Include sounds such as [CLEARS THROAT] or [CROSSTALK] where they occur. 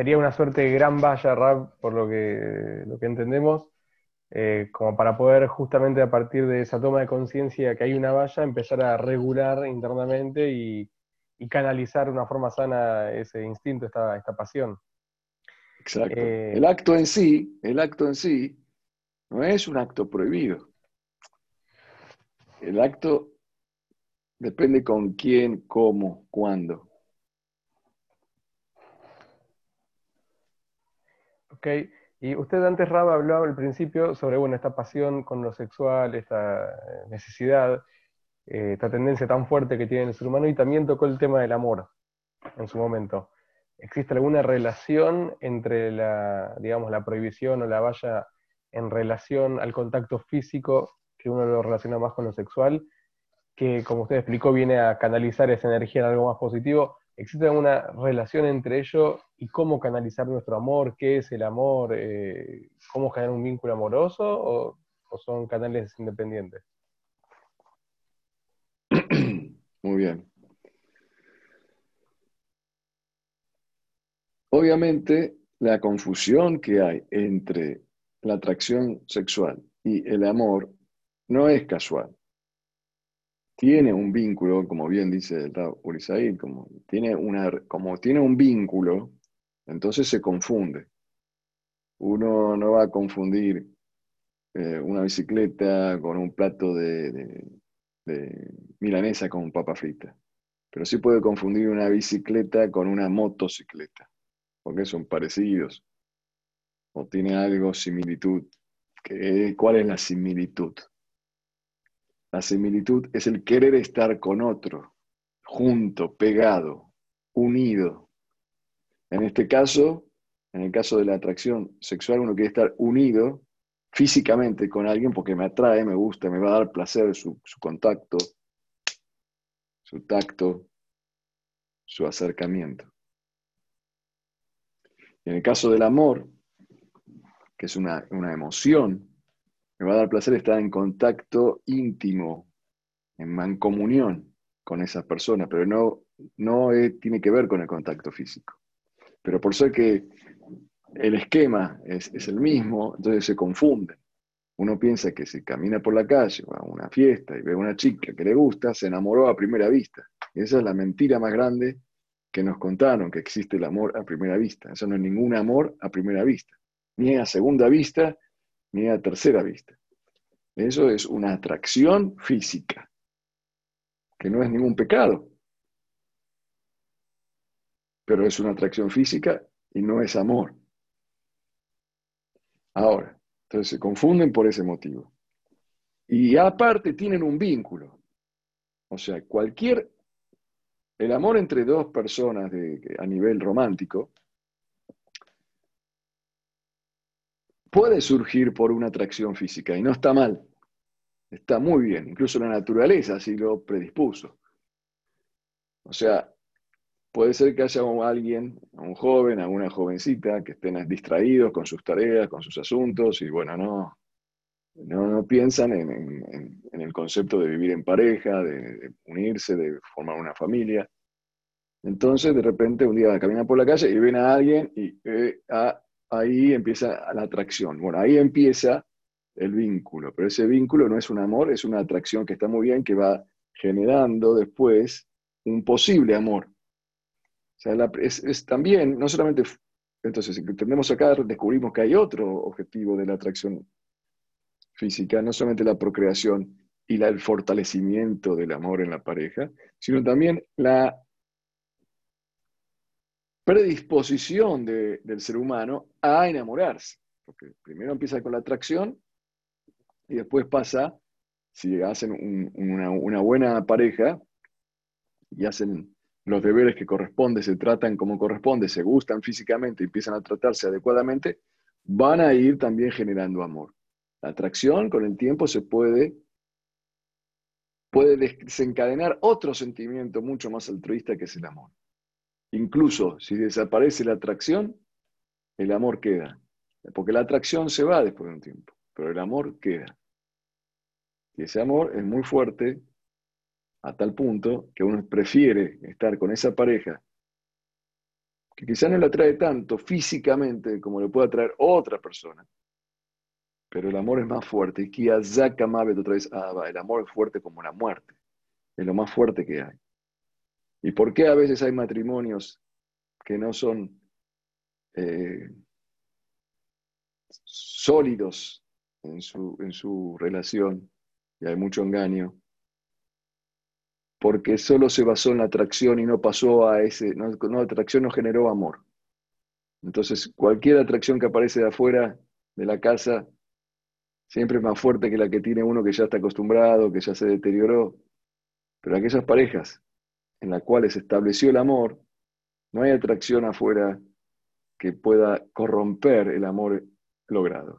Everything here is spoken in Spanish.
sería una suerte de gran valla rap, por lo que, lo que entendemos, eh, como para poder justamente a partir de esa toma de conciencia que hay una valla, empezar a regular internamente y, canalizar de una forma sana ese instinto, esta, esta pasión. Exacto. Eh, el acto en sí, el acto en sí, no es un acto prohibido. El acto depende con quién, cómo, cuándo. Ok, y usted antes, Raba, hablaba al principio sobre bueno, esta pasión con lo sexual, esta eh, necesidad, eh, esta tendencia tan fuerte que tiene el ser humano, y también tocó el tema del amor en su momento. ¿Existe alguna relación entre la, digamos, la prohibición o la valla en relación al contacto físico, que uno lo relaciona más con lo sexual, que como usted explicó viene a canalizar esa energía en algo más positivo? ¿Existe alguna relación entre ello y cómo canalizar nuestro amor? ¿Qué es el amor? Eh, ¿Cómo generar un vínculo amoroso? ¿O, son canales independientes? [CLEARS THROAT] Muy bien. Obviamente, la confusión que hay entre la atracción sexual y el amor no es casual tiene un vínculo, como bien dice el como tiene, una, como tiene un vínculo, entonces se confunde. Uno no va a confundir eh, una bicicleta con un plato de, milanesa con papa frita, pero sí puede confundir una bicicleta con una motocicleta, porque son parecidos o tiene algo similitud. ¿Cuál es la similitud? La similitud es el querer estar con otro, junto, pegado, unido. En este caso, en el caso de la atracción sexual, uno quiere estar unido físicamente con alguien porque me atrae, me gusta, me va a dar placer su, contacto, su tacto, su acercamiento. En el caso del amor, que es una, una emoción, me va a dar placer estar en contacto íntimo, en mancomunión con esa persona, pero no, no tiene que ver con el contacto físico. Pero por ser que el esquema es, es, el mismo, entonces se confunde. Uno piensa que si camina por la calle o a una fiesta y ve a una chica que le gusta, se enamoró a primera vista. Y esa es la mentira más grande que nos contaron, que existe el amor a primera vista. Eso no es ningún amor a primera vista, ni a segunda vista, ni a tercera vista. Eso es una atracción física, que no es ningún pecado, pero es una atracción física y no es amor. Ahora, entonces se confunden por ese motivo. Y aparte tienen un vínculo. O sea, cualquier, el amor entre dos personas a nivel romántico puede surgir por una atracción física y no está mal. Está muy bien, incluso la naturaleza así lo predispuso. O sea, puede ser que haya alguien, un joven, alguna jovencita, que estén distraídos con sus tareas, con sus asuntos, y bueno, no, no, piensan en, el concepto de vivir en pareja, de, unirse, de formar una familia. Entonces, de repente, un día caminan por la calle y ven a alguien y eh, ahí empieza la atracción. Bueno, ahí empieza el vínculo, pero ese vínculo no es un amor, es una atracción que está muy bien, que va generando después un posible amor. O sea, es, también, no solamente, entonces, entendemos acá, descubrimos que hay otro objetivo de la atracción física, no solamente la procreación y el fortalecimiento del amor en la pareja, sino también la predisposición del ser humano a enamorarse. Porque primero empieza con la atracción y después pasa, si hacen una, buena pareja y hacen los deberes que corresponde, se tratan como corresponde, se gustan físicamente y empiezan a tratarse adecuadamente, van a ir también generando amor. La atracción con el tiempo se puede, puede desencadenar otro sentimiento mucho más altruista que es el amor. Incluso si desaparece la atracción, el amor queda. Porque la atracción se va después de un tiempo, pero el amor queda. Y ese amor es muy fuerte a tal punto que uno prefiere estar con esa pareja que quizá no le atrae tanto físicamente como le puede atraer otra persona, pero el amor es más fuerte. Y otra vez, ah, el amor es fuerte como la muerte, es lo más fuerte que hay. ¿Y por qué a veces hay matrimonios que no son eh, sólidos en su, en su relación y hay mucho engaño? Porque solo se basó en la atracción y no pasó a ese, no, la atracción no generó amor. Entonces, cualquier atracción que aparece de afuera de la casa siempre es más fuerte que la que tiene uno que ya está acostumbrado, que ya se deterioró. Pero aquellas parejas en las cuales se estableció el amor, no hay atracción afuera que pueda corromper el amor logrado.